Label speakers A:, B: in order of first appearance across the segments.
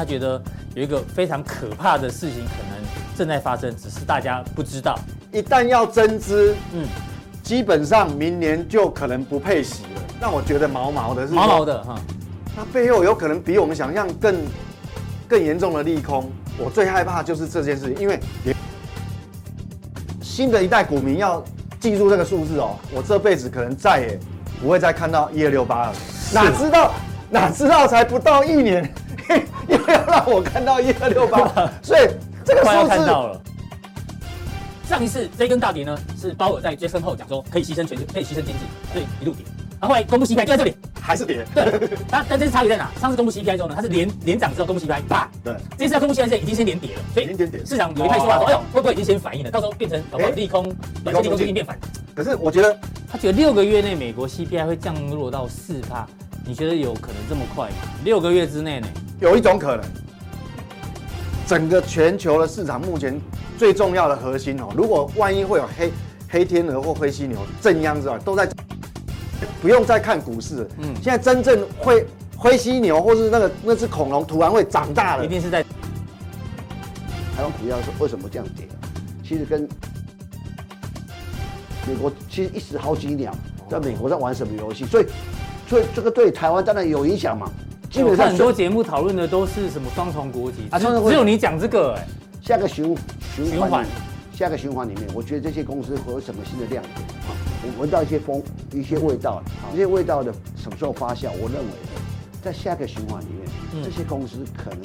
A: 他觉得有一个非常可怕的事情可能正在发生，只是大家不知道。
B: 一旦要增资，嗯，基本上明年就可能不配息了。让我觉得毛毛的是
A: 毛毛的哈，
B: 那背后有可能比我们想象更更严重的利空。我最害怕就是这件事情，因为新的一代股民要记住这个数字哦，我这辈子可能再也不会再看到一二六八了。哪知道哪知道才不到一年。又要让我看到一二六八，所以这个数字看到了。
A: 上一次这根大跌呢，是鲍尔在接身后讲说可以牺牲全球，可以牺牲经济，所以一路跌。然后后来公布 CPI 就在这里，
B: 还是跌。
A: 对，但但这次差别在哪？上次公布 CPI 之后呢，它是连连涨之后公布 CPI，啪。
B: 对。
A: 这次要公布 CPI 现在已经先连跌了，所以市场有一派说法说，哎呦，会不会已经先反应了？到时候变成搞不好利空，利空就已经变反。
B: 可是我觉得，
A: 他觉得六个月内美国 CPI 会降落到四趴。你觉得有可能这么快吗？六个月之内呢？
B: 有一种可能，整个全球的市场目前最重要的核心哦，如果万一会有黑黑天鹅或灰犀牛震央之外，都在不用再看股市。嗯，现在真正会灰犀牛或是那个那只恐龙突然会长大了，
A: 一定是在
C: 台湾股票是为什么这样跌？其实跟美国其实一时好几鸟在美国在玩什么游戏，所以。所以这个对台湾当然有影响嘛。
A: 基本上很多节目讨论的都是什么双重国籍啊，只有你讲这个哎。
C: 下个循循环，下个循环里面，我觉得这些公司会有什么新的亮点啊？我闻到一些风，一些味道，这些味道的什么时候发酵？我认为在下个循环里面，这些公司可能。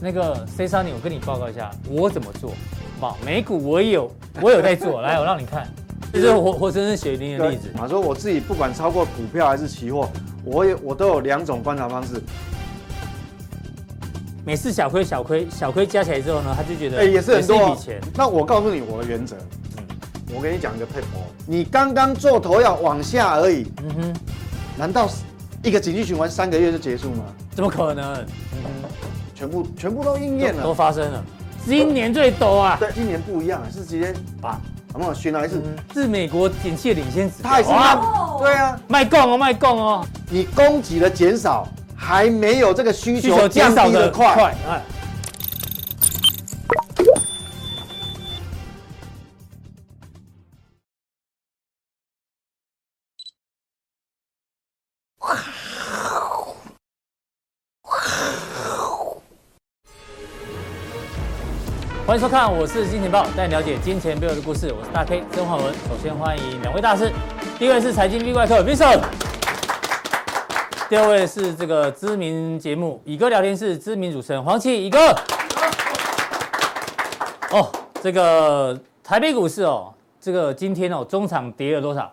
A: 那个 C 三，你我跟你报告一下，我怎么做？好，美股我也有，我有在做，来，我让你看。这是活活生生血淋淋的例子。
B: 他说我自己不管超过股票还是期货，我也我都有两种观察方式。
A: 每次小亏小亏小亏加起来之后呢，他就觉得
B: 哎也是很多钱。那我告诉你我的原则，嗯，我跟你讲一个配合，你刚刚做头要往下而已，嗯哼，难道一个景气循环三个月就结束吗？
A: 怎么可能？嗯
B: 哼，全部全部都应验了，
A: 都发生了。今年最多啊！
B: 对，今年不一样，是直接把。有没有选哪一次？
A: 是美国景气领先指标，
B: 它也是慢，对啊，
A: 卖供哦，卖供哦。
B: 你供给的减少，还没有这个需求降低的快。
A: 欢迎收看，我是金钱爆，带你了解金钱背后的故事。我是大 K 曾焕文。首先欢迎两位大师，第一位是财经 V 怪客 Vincent，第二位是这个知名节目乙哥聊天室知名主持人黄奇乙哥。哦，这个台北股市哦，这个今天哦，中场跌了多少？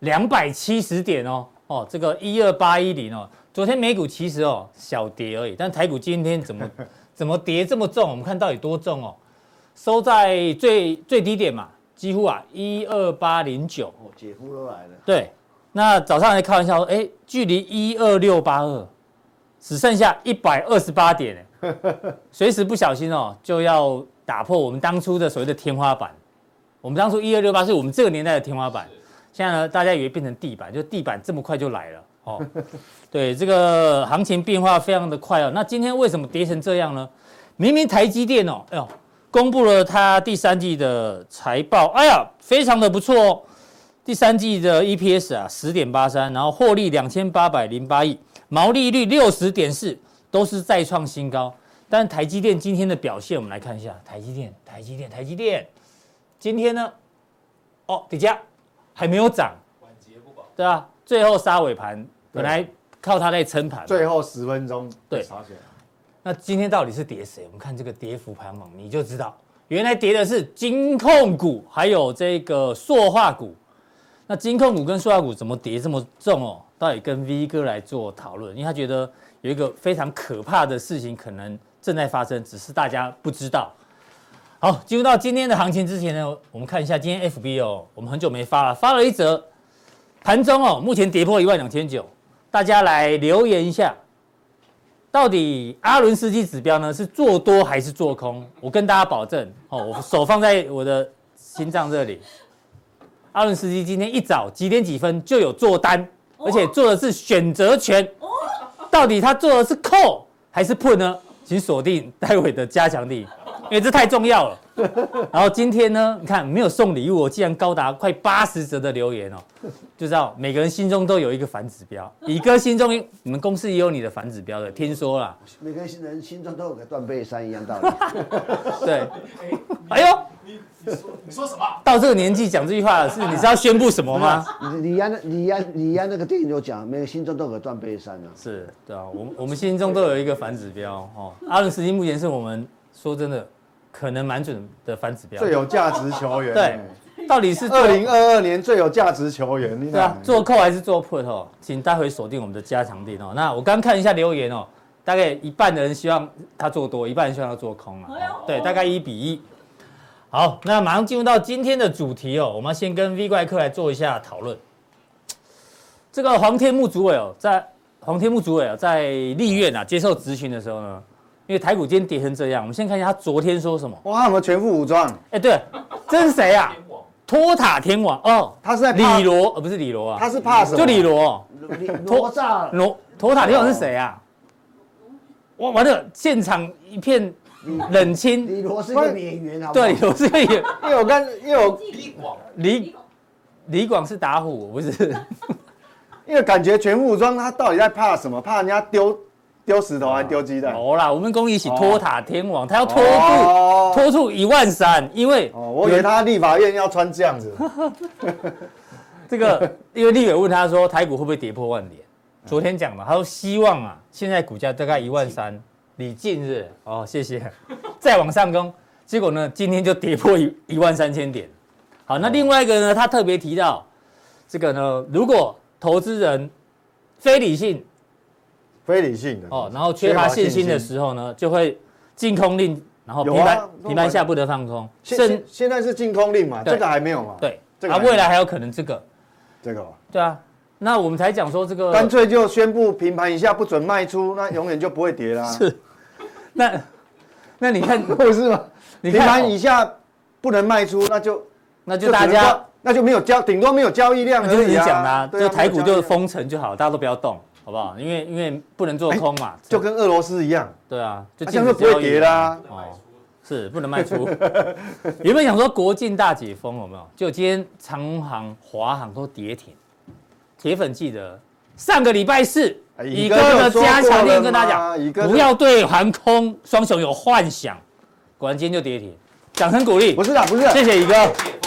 A: 两百七十点哦，哦，这个一二八一零哦，昨天美股其实哦小跌而已，但台股今天怎么？怎么跌这么重？我们看到底多重哦？收在最最低点嘛，几乎啊一二八零九。哦，
C: 姐夫都来了。
A: 对，那早上还开玩笑说，哎，距离一二六八二只剩下一百二十八点，哎，随时不小心哦就要打破我们当初的所谓的天花板。我们当初一二六八是我们这个年代的天花板，现在呢大家以为变成地板，就地板这么快就来了。哦，对，这个行情变化非常的快哦。那今天为什么跌成这样呢？明明台积电哦，哎呦，公布了它第三季的财报，哎呀，非常的不错哦。第三季的 EPS 啊，十点八三，然后获利两千八百零八亿，毛利率六十点四，都是再创新高。但台积电今天的表现，我们来看一下，台积电，台积电，台积电，今天呢，哦，底价还没有涨，晚节不保，对啊，最后杀尾盘。本来靠它在撑盘，
B: 最后十分钟
A: 对，那今天到底是跌谁？我们看这个跌幅排行榜，你就知道，原来跌的是金控股，还有这个塑化股。那金控股跟塑化股怎么跌这么重哦？到底跟 V 哥来做讨论，因为他觉得有一个非常可怕的事情可能正在发生，只是大家不知道。好，进入到今天的行情之前呢，我们看一下今天 FB 哦，我们很久没发了，发了一则盘中哦，目前跌破一万两千九。大家来留言一下，到底阿伦斯基指标呢是做多还是做空？我跟大家保证哦，我手放在我的心脏这里。阿伦斯基今天一早几点几分就有做单，而且做的是选择权，到底他做的是 call 还是 put 呢？请锁定待会的加强力，因为这太重要了。然后今天呢，你看没有送礼物，我竟然高达快八十折的留言哦，就知道每个人心中都有一个反指标。乙哥心中，你们公司也有你的反指标的，听说了。
C: 每个人心中都有个断背山一样道理。
A: 对，哎呦，你你说你说什么？到这个年纪讲这句话的是你是要宣布什么吗？
C: 李安李安李安那个电影有讲，每个心中都有个断背山啊。
A: 是，对啊，我我们心中都有一个反指标哦。阿伦斯基目前是我们说真的。可能蛮准的反指标，
B: 最有价值球员。
A: 对，到底是
B: 二零二二年最有价值球员。
A: 对啊，做 call 还是做 put 哦？请待会锁定我们的加强錠哦。那我刚看一下留言哦，大概一半的人希望他做多，一半人希望他做空啊。对，大概一比一。好，那马上进入到今天的主题哦。我们先跟 V 怪客来做一下讨论。这个黄天木主委哦，在黄天木主委啊，在立院啊接受质询的时候呢。因为台股今天跌成这样，我们先看一下他昨天说什么。
B: 哇，我们全副武装？
A: 哎，对，这是谁啊？托塔天王哦，
B: 他是在
A: 李罗，呃，不是李罗啊，
B: 他是怕什么？
A: 就李罗。
C: 托炸
A: 罗托塔天王是谁啊？哇，完了，现场一片冷清。
C: 李罗是个演员啊。
A: 对，李罗是个演员。
B: 因为我刚，因为我
A: 李广，李李广是打虎，不是？
B: 因为感觉全副武装，他到底在怕什么？怕人家丢？丢石头还丢鸡蛋？
A: 好啦，我们公益起托塔天王，他要托住托住一万三，因为
B: 我以为他立法院要穿这样子。
A: 这个因为立委问他说台股会不会跌破万点？昨天讲嘛，他说希望啊，现在股价大概一万三，你近日哦，谢谢，再往上攻，结果呢，今天就跌破一一万三千点。好，那另外一个呢，他特别提到这个呢，如果投资人非理性。
B: 非理性的
A: 哦，然后缺乏信心的时候呢，就会禁空令，然后平盘平盘下不得放空。
B: 现现在是禁空令嘛，这个还没有嘛？
A: 对，啊，未来还有可能这个，
B: 这个
A: 对啊，那我们才讲说这个，
B: 干脆就宣布平盘以下不准卖出，那永远就不会跌啦。
A: 是，那那你看
B: 不是吗？平盘以下不能卖出，那就
A: 那就大家
B: 那就没有交，顶多没有交易量。
A: 就是你讲的，就台股就封城就好，大家都不要动。好不好？因为因为不能做空嘛，
B: 就跟俄罗斯一样。
A: 对啊，就
B: 这样就不会跌啦。
A: 哦，是不能卖出。原本想说国境大解封有没有？就今天长航、华航都跌停。铁粉记得上个礼拜四，乙哥的加强錠跟大家讲，不要对航空双雄有幻想。果然今天就跌停，掌声鼓励。
B: 不是啊，不是。
A: 谢谢乙哥。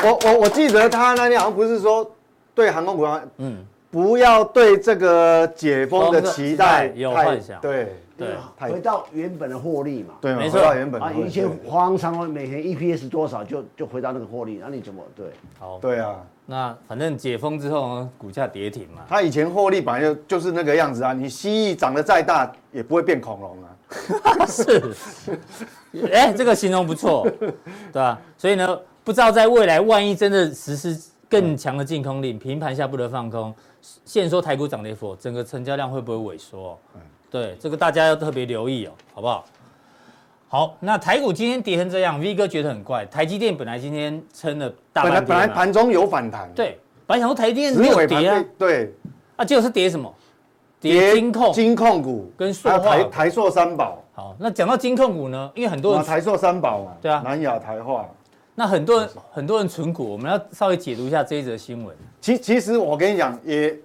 B: 我我我记得他那天好像不是说对航空股，嗯。不要对这个解封的期待
A: 有幻想，
B: 对
C: 对，回到原本的获利嘛，
B: 对，
A: 没错，
B: 回到原本
C: 啊，以前荒常每天 EPS 多少就就回到那个获利，那你怎么对？
A: 好，
B: 对啊，
A: 那反正解封之后呢，股价跌停嘛，
B: 他以前获利本来就就是那个样子啊，你蜥蜴长得再大也不会变恐龙啊，
A: 是，哎，这个形容不错，对吧？所以呢，不知道在未来万一真的实施更强的净空令，平盘下不得放空。现说台股涨跌幅，整个成交量会不会萎缩？嗯，对，这个大家要特别留意哦，好不好？好，那台股今天跌成这样，V 哥觉得很怪。台积电本来今天撑了大半天，
B: 本来盘中有反弹，
A: 对，本来想说台积电没有跌啊，
B: 对，
A: 啊，结果是跌什么？跌金控、
B: 金控股跟台台塑三宝。
A: 好，那讲到金控股呢，因为很多人
B: 台塑三宝嘛，
A: 对啊，
B: 南亚台化。
A: 那很多人很多人存股，我们要稍微解读一下这一则新闻。
B: 其其实我跟你讲，也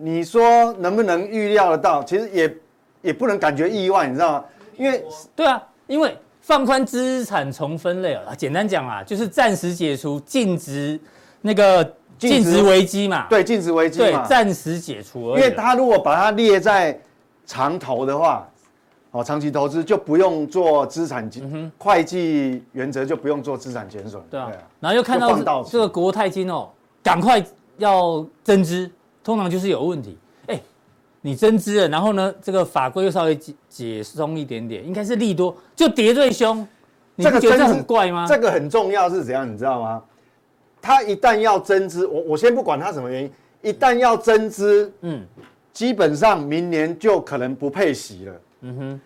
B: 你说能不能预料得到？其实也也不能感觉意外，你知道吗？因为
A: 对啊，因为放宽资产重分类啊，简单讲啊，就是暂时解除净值那个净值危机嘛。
B: 对，净值危机嘛，
A: 对，暂时解除而已。
B: 因为他如果把它列在长投的话。哦，长期投资就不用做资产减，会计原则就不用做资产减损。
A: 对啊，然后又看到这个国泰金哦，赶快要增资，通常就是有问题。哎，你增资了，然后呢，这个法规又稍微解解松一点点，应该是利多，就跌最凶。你不觉得这很怪吗？
B: 这个很重要是怎样，你知道吗？他一旦要增资，我我先不管他什么原因，一旦要增资，嗯，基本上明年就可能不配息了。嗯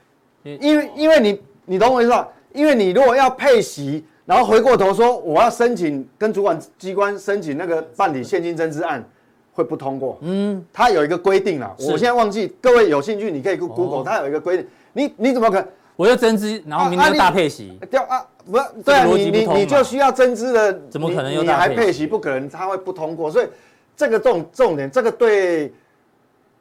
B: 哼，因为因为你你懂我意思吧？因为你如果要配息，然后回过头说我要申请跟主管机关申请那个办理现金增资案，会不通过。嗯，它有一个规定啊，我现在忘记，各位有兴趣你可以 Google，它有一个规定。你你怎么可能？
A: 我要增资，然后明天大配息。
B: 掉啊，不对啊，你你你就需要增资的，
A: 怎么可能又
B: 你还配息？不可能，它会不通过。所以这个重重点，这个对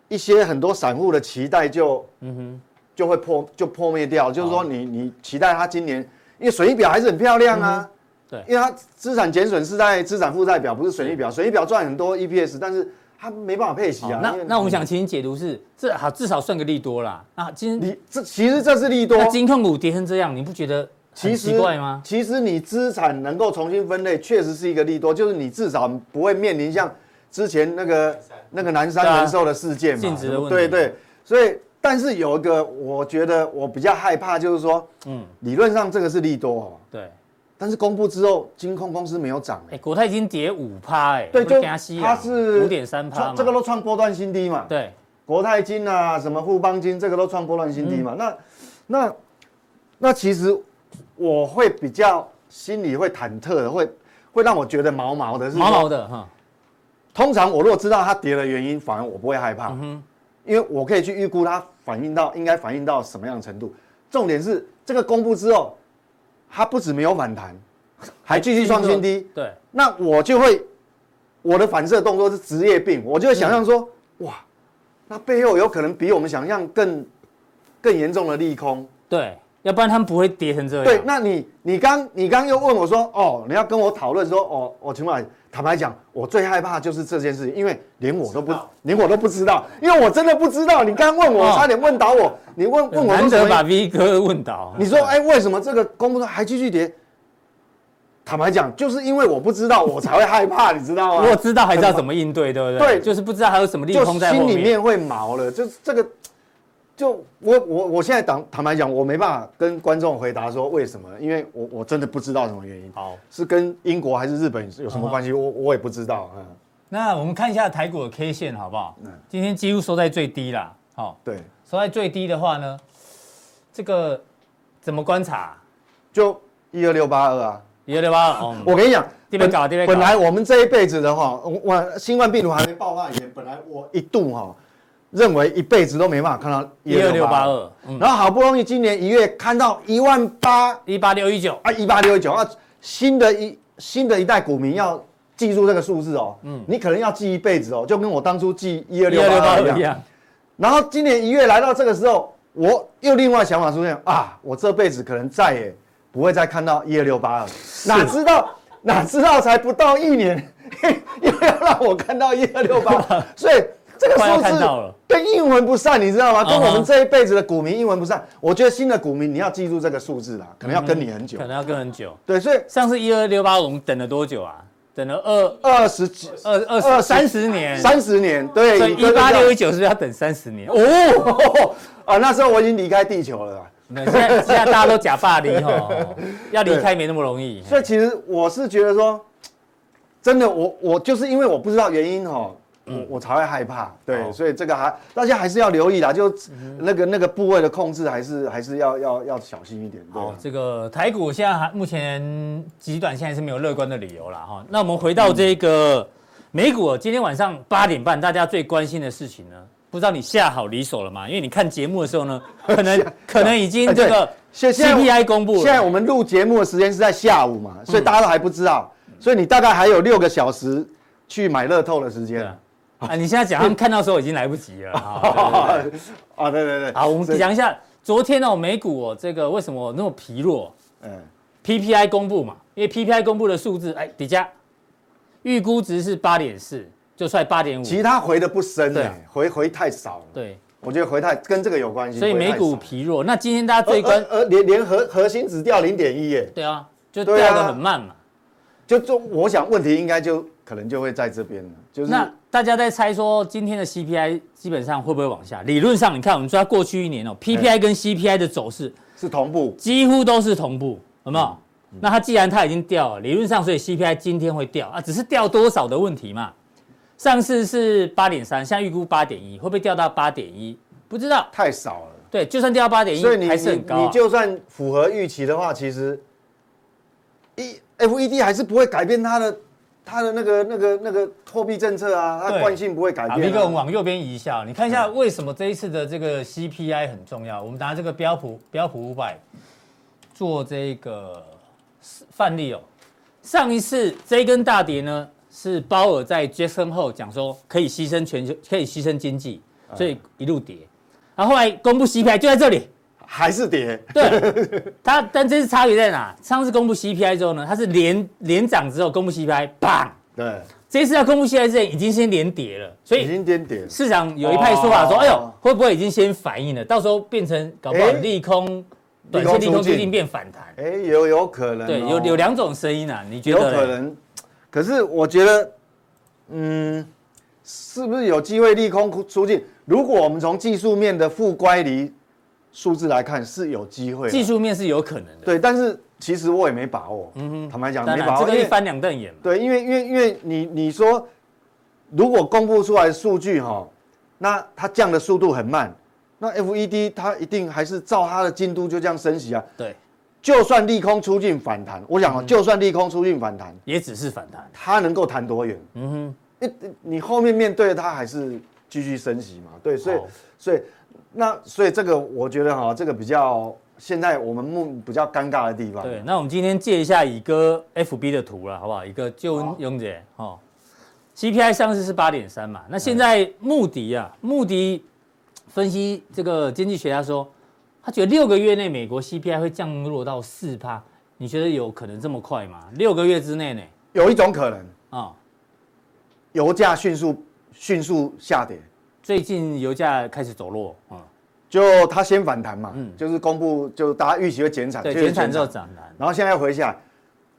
B: 一些很多散户的期待就嗯哼就会破就破灭掉。就是说，你你期待它今年，因为损益表还是很漂亮啊。
A: 对，
B: 因为它资产减损是在资产负债表，不是损益表。损益表赚很多 EPS，但是它没办法配息啊。
A: 那那我们想请你解读是，这好至少算个利多啦。啊，今
B: 你这其实这是利多。
A: 金控股跌成这样，你不觉得很奇怪吗？
B: 其实你资产能够重新分类，确实是一个利多，就是你至少不会面临像之前那个那个南山人寿的事件嘛。
A: 净值的问题。
B: 对对，所以但是有一个，我觉得我比较害怕，就是说，嗯，理论上这个是利多哦。
A: 对。
B: 但是公布之后，金控公司没有涨哎、
A: 欸，国泰已经跌五趴哎，
B: 对，就它是
A: 五点三趴，
B: 这个都创波段新低嘛。
A: 对，
B: 国泰金啊，什么富邦金，这个都创波段新低嘛。嗯、那那那其实我会比较心里会忐忑的，会会让我觉得毛毛的是，是
A: 毛毛的哈。
B: 通常我如果知道它跌的原因，反而我不会害怕，因为我可以去预估它反映到应该反映到什么样的程度。重点是这个公布之后。它不止没有反弹，还继续创新低。
A: 对，
B: 那我就会，我的反射动作是职业病，我就会想象说，哇，那背后有可能比我们想象更更严重的利空。
A: 对，要不然他们不会跌成这样。
B: 对，那你你刚你刚又问我说，哦，你要跟我讨论说，哦，我请问，坦白讲，我最害怕就是这件事情，因为连我都不连我都不知道，因为我真的不知道。你刚问我，差点问倒我。你问问我，
A: 难得把 V 哥问倒。
B: 你说，哎，为什么这个公布还继续跌？坦白讲，就是因为我不知道，我才会害怕，你知道吗？
A: 如果知道，还知道怎么应对，对不对？
B: 对，
A: 就是不知道还有什么利空在
B: 心里面会毛了。就是这个，就我我我现在坦坦白讲，我没办法跟观众回答说为什么，因为我我真的不知道什么原因。
A: 好，
B: 是跟英国还是日本有什么关系？我我也不知道。嗯，
A: 那我们看一下台股的 K 线好不好？嗯，今天几乎收在最低啦。好，
B: 对，
A: 收在最低的话呢？这个怎么观察？
B: 就一二六八二啊，
A: 一二六八二。
B: 我跟你讲，
A: 本
B: 本来我们这一辈子的话，我新冠病毒还没爆发以前，本来我一度哈认为一辈子都没办法看到
A: 一二六八二，
B: 然后好不容易今年一月看到一万八
A: 一八六一九。
B: 啊，一八六一九啊，新的一新的一代股民要记住这个数字哦，嗯，你可能要记一辈子哦，就跟我当初记一二六八二一样。然后今年一月来到这个时候。我又另外想法出现啊！我这辈子可能再也不会再看到一二六八二，哪知道哪知道才不到一年，又要让我看到一二六八，所以这个数字跟英文不散，你知道吗？跟我们这一辈子的股民英文不散。我觉得新的股民你要记住这个数字啦，可能要跟你很久，
A: 可能要跟很久。
B: 对，所以
A: 上次一二六八我们等了多久啊？等了二
B: 二十几
A: 二二二三十年，
B: 三十年。对，
A: 所以一八六一九是要等三十年？哦。
B: 啊，那时候我已经离开地球了。
A: 现在现在大家都假发离哈，要离开没那么容易。
B: 所以其实我是觉得说，真的，我我就是因为我不知道原因哈，我我才会害怕。对，所以这个还大家还是要留意啦，就那个那个部位的控制还是还是要要要小心一点。
A: 好，这个台股现在还目前极短现在是没有乐观的理由了哈。那我们回到这个美股，今天晚上八点半大家最关心的事情呢？不知道你下好离手了吗？因为你看节目的时候呢，可能可能已经这个 CPI 公布了。
B: 现在我们录节目的时间是在下午嘛，所以大家都还不知道，所以你大概还有六个小时去买乐透的时间。
A: 啊，你现在讲他们看到时候已经来不及了
B: 啊！对对 对，
A: 好，我们讲一下昨天哦，美股哦，这个为什么那么疲弱？嗯，PPI 公布嘛，因为 PPI 公布的数字，哎，底下预估值是八点四。就算八点五，
B: 其他回的不深，对，回回太少了。
A: 对，
B: 我觉得回太跟这个有关系。
A: 所以美股疲弱。那今天大家最关，
B: 呃，连连核核心只掉零点一耶。
A: 对啊，就掉的很慢嘛。
B: 就就我想问题应该就可能就会在这边了。就是
A: 那大家在猜说今天的 CPI 基本上会不会往下？理论上你看，我们说过去一年哦，PPI 跟 CPI 的走势
B: 是同步，
A: 几乎都是同步，有没有？那它既然它已经掉了，理论上所以 CPI 今天会掉啊，只是掉多少的问题嘛。上次是八点三，现在预估八点一，会不会掉到八点一？不知道，
B: 太少了。
A: 对，就算掉到八点一，所以你还是很高啊。
B: 你就算符合预期的话，其实，一 FED 还是不会改变它的它的那个那个那个货币政策啊，它惯性不会改变、啊。
A: 一个我们往右边移一下，你看一下为什么这一次的这个 CPI 很重要。我们拿这个标普标普五百做这个范例哦。上一次这一根大跌呢，是鲍尔在 Jackson Hole 讲说可以牺牲全球，可以牺牲经济，所以一路跌。然后后来公布 CPI 就在这里。
B: 还是跌，
A: 对，它但这次差别在哪？上次公布 CPI 之后呢，它是连连涨之后公布 CPI，棒，
B: 对，
A: 这次要公布 CPI 之前已经先连跌了，所以
B: 已经连跌。
A: 市场有一派说法说，哎呦，会不会已经先反应了？到时候变成搞不好利空，短线利空最近变反弹，
B: 哎，有有可能，
A: 对，有有两种声音啊，你觉得？
B: 有可能，可是我觉得，嗯，是不是有机会利空出尽？如果我们从技术面的负乖离。数字来看是有机会，
A: 技术面是有可能的。
B: 对，但是其实我也没把握。嗯哼，坦白讲没把握，
A: 这个一翻两瞪眼。
B: 对，因为因为因为你你说，如果公布出来的数据哈，那它降的速度很慢，那 FED 它一定还是照它的进度就这样升息啊。
A: 对，
B: 就算利空出尽反弹，我想啊，就算利空出尽反弹，
A: 也只是反弹，
B: 它能够弹多远？嗯哼，你你后面面对它还是继续升息嘛？对，所以所以。那所以这个我觉得哈，这个比较现在我们目比较尴尬的地方。
A: 对，那我们今天借一下乙哥 FB 的图了，好不好？一个就勇姐哦，CPI 上次是八点三嘛，那现在穆迪啊，穆迪分析这个经济学家说，他觉得六个月内美国 CPI 会降落到四趴，你觉得有可能这么快吗？六个月之内呢？
B: 有一种可能啊，油价迅速迅速下跌。
A: 最近油价开始走弱啊，
B: 就它先反弹嘛，嗯，就是公布就大家预期会减产，
A: 对，减产。之后涨，
B: 然后现在要回下来，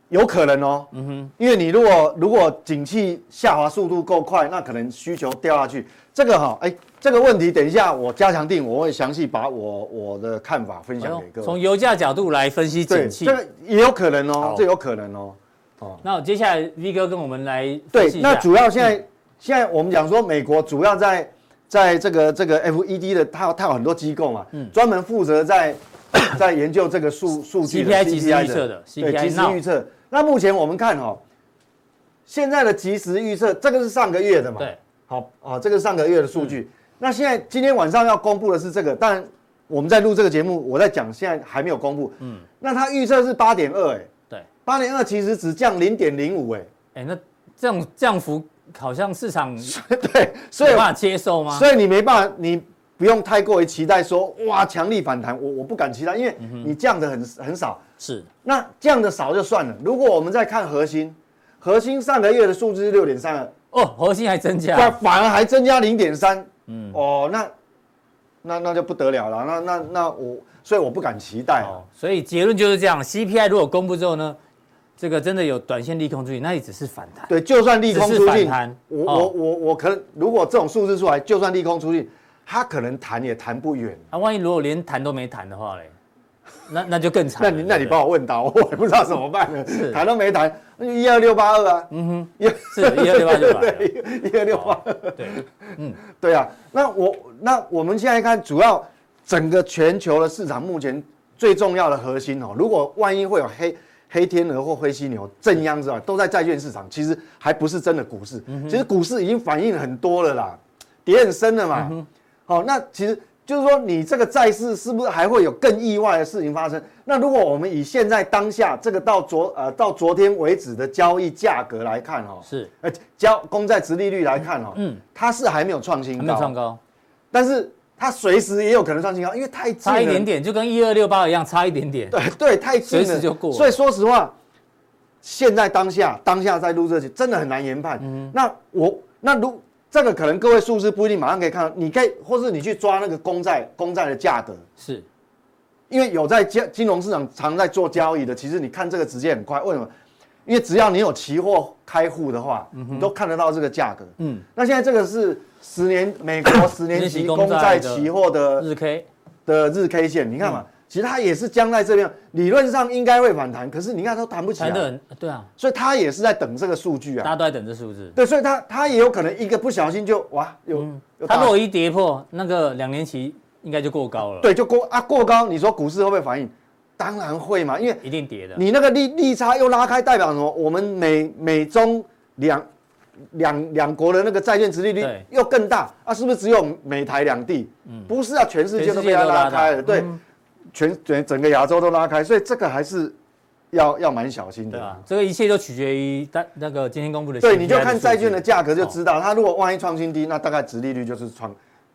B: 有可能哦，嗯哼，因为你如果如果景气下滑速度够快，那可能需求掉下去，这个哈，哎，这个问题等一下我加强定，我会详细把我我的看法分享给各位。
A: 从油价角度来分析景气，
B: 这个也有可能哦，这有可能哦，
A: 哦，那我接下来 V 哥跟我们来
B: 对，那主要现在现在我们讲说美国主要在。在这个这个 FED 的，它它有很多机构嘛，嗯，专门负责在 在研究这个数数据的
A: CPI 即时预测的，
B: 对，即时预测。那目前我们看哦，现在的即时预测，这个是上个月的嘛，
A: 对，
B: 好啊，这个是上个月的数据。那现在今天晚上要公布的是这个，但我们在录这个节目，我在讲现在还没有公布，嗯，那它预测是八点二，哎，
A: 对，
B: 八点二其实只降零点零五，哎，
A: 哎，那这种降幅。好像市场
B: 对，所以
A: 没办法接受吗？
B: 所以你没办法，你不用太过于期待说哇强力反弹，我我不敢期待，因为你降的很很少。
A: 是，
B: 那降的少就算了。如果我们再看核心，核心上个月的数字是六点三二，
A: 哦，核心还增加，
B: 反而还增加零点三，嗯，哦，那那那就不得了了，那那那我所以我不敢期待。
A: 哦，所以结论就是这样，CPI 如果公布之后呢？这个真的有短线利空出去，那也只是反弹。
B: 对，就算利空出尽，我我我我可能如果这种数字出来，就算利空出去，它可能弹也弹不远。
A: 那万一如果连弹都没弹的话嘞，那那就更惨。
B: 那你那你帮我问到，我也不知道怎么办呢？弹都没弹，那就一二六八二啊。嗯哼，一
A: 是一二六八二
B: 对，一二六八二。对，嗯，对啊。那我那我们现在看，主要整个全球的市场目前最重要的核心哦，如果万一会有黑。黑天鹅或灰犀牛正央之外，都在债券市场，其实还不是真的股市。其实股市已经反映很多了啦，跌很深了嘛。好，那其实就是说，你这个债市是不是还会有更意外的事情发生？那如果我们以现在当下这个到昨呃到昨天为止的交易价格来看哈，
A: 是
B: 呃交公债殖利率来看哈，嗯，它是还没有创新高，
A: 没有创高，
B: 但是。它随时也有可能创新高，因为太近了，
A: 差一点点，就跟一二六八一样，差一点点。
B: 对 对，太近了，随时就过。所以说实话，现在当下当下在录这期，真的很难研判。嗯，那我那如这个可能各位数字不一定马上可以看到，你可以或是你去抓那个公债公债的价格，
A: 是，
B: 因为有在金金融市场常在做交易的，其实你看这个直接很快。为什么？因为只要你有期货开户的话，你都看得到这个价格。嗯，那现在这个是。十年美国 十年期公债期货的
A: 日 K
B: 的日 K 线，你看嘛，其实它也是僵在这边，理论上应该会反弹，可是你看它弹不起来。
A: 对啊，
B: 所以它也是在等这个数据啊。
A: 大家都在等这数字。
B: 对，所以它它也有可能一个不小心就哇有。
A: 它如果一跌破那个两年期，应该就过高了。
B: 对，就过啊过高，你说股市会不会反应？当然会嘛，因为
A: 一定跌的。
B: 你那个利利差又拉开，代表什么？我们美美中。两两两国的那个债券殖利率又更大啊，是不是只有美台两地？嗯，不是啊，全世界都被它拉开了，对，全全整个亚洲都拉开，所以这个还是要要蛮小心的。
A: 对啊，这个一切都取决于但那个今天公布的。
B: 对，你就看债券的价格就知道，它如果万一创新低，那大概殖利率就是创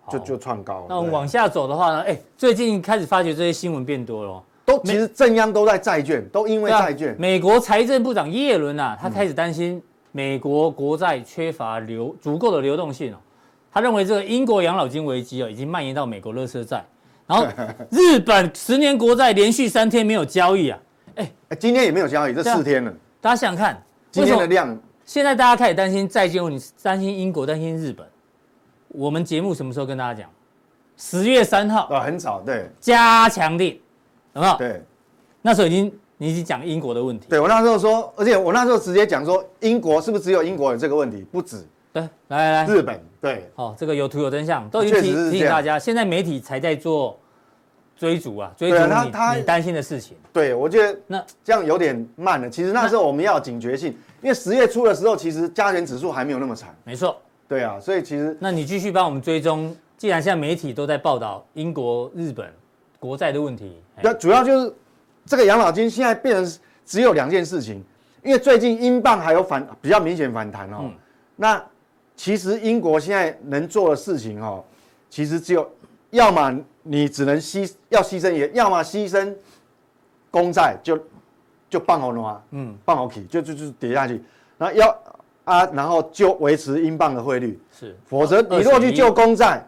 B: 就就创高。
A: 那我们往下走的话呢？哎，最近开始发觉这些新闻变多了，
B: 都其实正央都在债券，都因为债券。
A: 美国财政部长耶伦啊，他开始担心。美国国债缺乏流足够的流动性哦，他认为这个英国养老金危机哦已经蔓延到美国乐色债，然后 日本十年国债连续三天没有交易啊，哎，
B: 今天也没有交易，这四天了。
A: 大家想想看，
B: 今天的量，
A: 现在大家开始担心债券问题，担心英国，担心日本。我们节目什么时候跟大家讲？十月三号
B: 啊，很早，对，
A: 加强錠，有没有？
B: 对，
A: 那时候已经。你已经讲英国的问题，
B: 对我那时候说，而且我那时候直接讲说，英国是不是只有英国有这个问题？不止，
A: 对，来来来，
B: 日本，对，
A: 哦，这个有图有真相，都已经提提醒大家，现在媒体才在做追逐啊，追逐你你担心的事情。
B: 对，我觉得那这样有点慢了。其实那时候我们要警觉性，因为十月初的时候，其实加权指数还没有那么惨。
A: 没错，
B: 对啊，所以其实
A: 那你继续帮我们追踪，既然现在媒体都在报道英国、日本国债的问题，
B: 那主要就是这个养老金现在变成。只有两件事情，因为最近英镑还有反比较明显反弹哦。嗯、那其实英国现在能做的事情哦，其实只有，要么你只能牺要牺牲也，要么牺牲公债就就放好了嗯，放好起就就就跌下去，然后要啊，然后就维持英镑的汇率。是，否则你如果去救公债，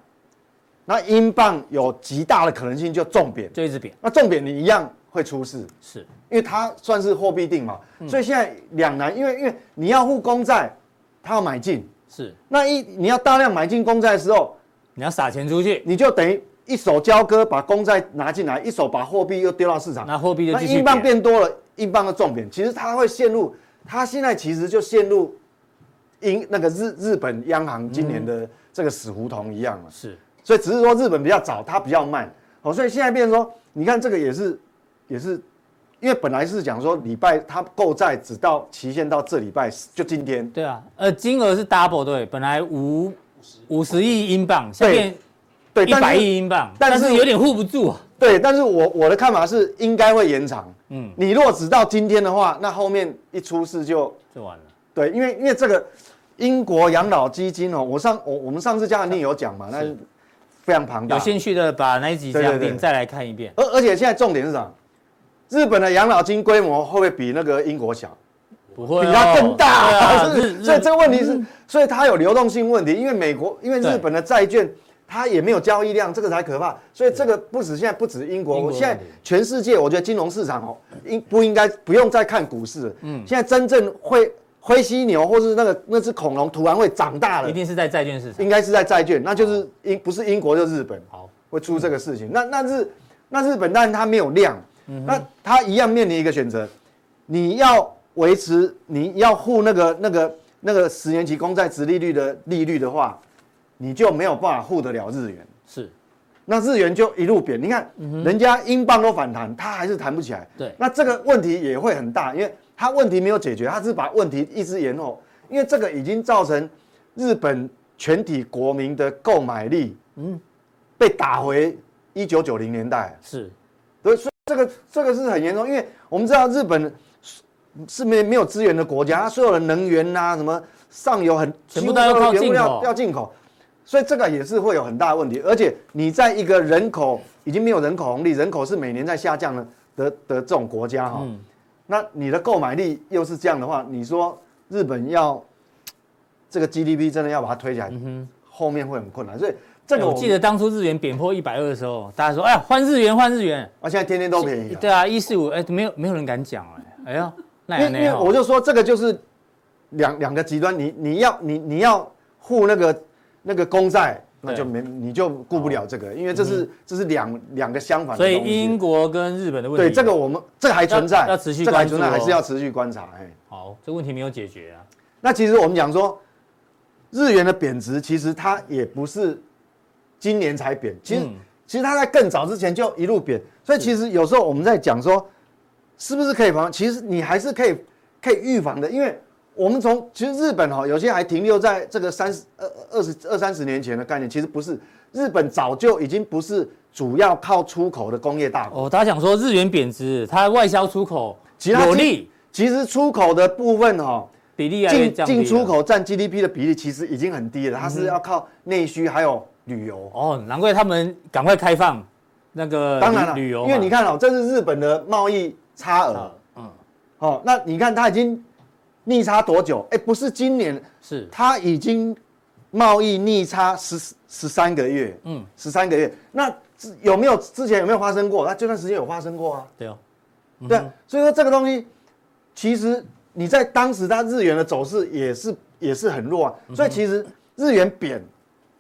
B: 那英镑有极大的可能性就重贬，
A: 就一直贬，
B: 那重贬你一样会出事，
A: 是。
B: 因为它算是货币定嘛，所以现在两难，因为因为你要付公债，它要买进，
A: 是。
B: 那一你要大量买进公债的时候，
A: 你要撒钱出去，
B: 你就等于一手交割把公债拿进来，一手把货币又丢到市场，
A: 那货币就
B: 那英镑变多了，英镑的重贬，其实它会陷入，它现在其实就陷入英那个日日本央行今年的这个死胡同一样了，
A: 是，
B: 所以只是说日本比较早，它比较慢，哦，所以现在变成说，你看这个也是也是。因为本来是讲说礼拜它购债只到期限到这礼拜就今天。
A: 对啊，呃，金额是 double 对，本来五五十亿英镑，下面对一百亿英镑，但是有点护不住啊。
B: 对，但是我我的看法是应该会延长。嗯，你如果只到今天的话，那后面一出事就
A: 就完了。
B: 对，因为因为这个英国养老基金哦，我上我我们上次嘉义有讲嘛，那是非常庞大。
A: 有兴趣的把那一集讲点再来看一遍。
B: 而而且现在重点是啥？日本的养老金规模会不会比那个英国小？
A: 不会，
B: 比它更大。啊 所以这个问题是，所以它有流动性问题。因为美国，因为日本的债券它也没有交易量，这个才可怕。所以这个不止现在不止英国，现在全世界，我觉得金融市场哦，应不应该不用再看股市？嗯，现在真正会灰犀牛或是那个那只恐龙突然会长大了，
A: 一定是在债券市场，
B: 应该是在债券，那就是英不是英国就日本，好会出这个事情。那那日那日本，但是它没有量。那它一样面临一个选择，你要维持，你要护那个那个那个十年期公债殖利率的利率的话，你就没有办法护得了日元。
A: 是，
B: 那日元就一路贬。你看，人家英镑都反弹，它还是弹不起来。
A: 对，
B: 那这个问题也会很大，因为它问题没有解决，他只是把问题一直延后。因为这个已经造成日本全体国民的购买力，嗯，被打回一九九零年代。
A: 是，
B: 对。这个这个是很严重，因为我们知道日本是没没有资源的国家，它所有的能源呐、啊，什么上游很
A: 全部都要靠进口，
B: 要进口，所以这个也是会有很大的问题。而且你在一个人口已经没有人口红利，人口是每年在下降的的的这种国家哈，嗯、那你的购买力又是这样的话，你说日本要这个 GDP 真的要把它推起来，后面会很困难，所以。
A: 这个我记得当初日元贬破一百二的时候，大家说：“哎呀，换日元，换日元。”
B: 啊，现在天天都便宜。
A: 对啊，一四五，哎，没有没有人敢讲哎，哎呀，那
B: 因为我就说这个就是两两个极端，你你要你你要护那个那个公债，那就没你就顾不了这个，因为这是这是两两个相反的。
A: 所以英国跟日本的问题，
B: 对这个我们这个还存在，
A: 要持续
B: 关注，还是要持续观察。哎，
A: 好，这问题没有解决啊。
B: 那其实我们讲说，日元的贬值，其实它也不是。今年才贬，其实、嗯、其实它在更早之前就一路贬，所以其实有时候我们在讲说，是不是可以防？其实你还是可以可以预防的，因为我们从其实日本哈，有些还停留在这个三十二二十二三十年前的概念，其实不是，日本早就已经不是主要靠出口的工业大国。
A: 哦，他想说日元贬值，它外销出口有利，
B: 其实出口的部分哈
A: 比例进
B: 进出口占 GDP 的比例其实已经很低了，它是要靠内需还有旅游。
A: 哦，难怪他们赶快开放那个
B: 当然了
A: 旅游，
B: 因为你看哦，这是日本的贸易差额，嗯，哦，那你看它已经。逆差多久？哎，不是今年，
A: 是
B: 它已经贸易逆差十十三个月，嗯，十三个月。那有没有之前有没有发生过？那这段时间有发生过啊？
A: 对哦，
B: 对，所以说这个东西，其实你在当时它日元的走势也是也是很弱啊。所以其实日元贬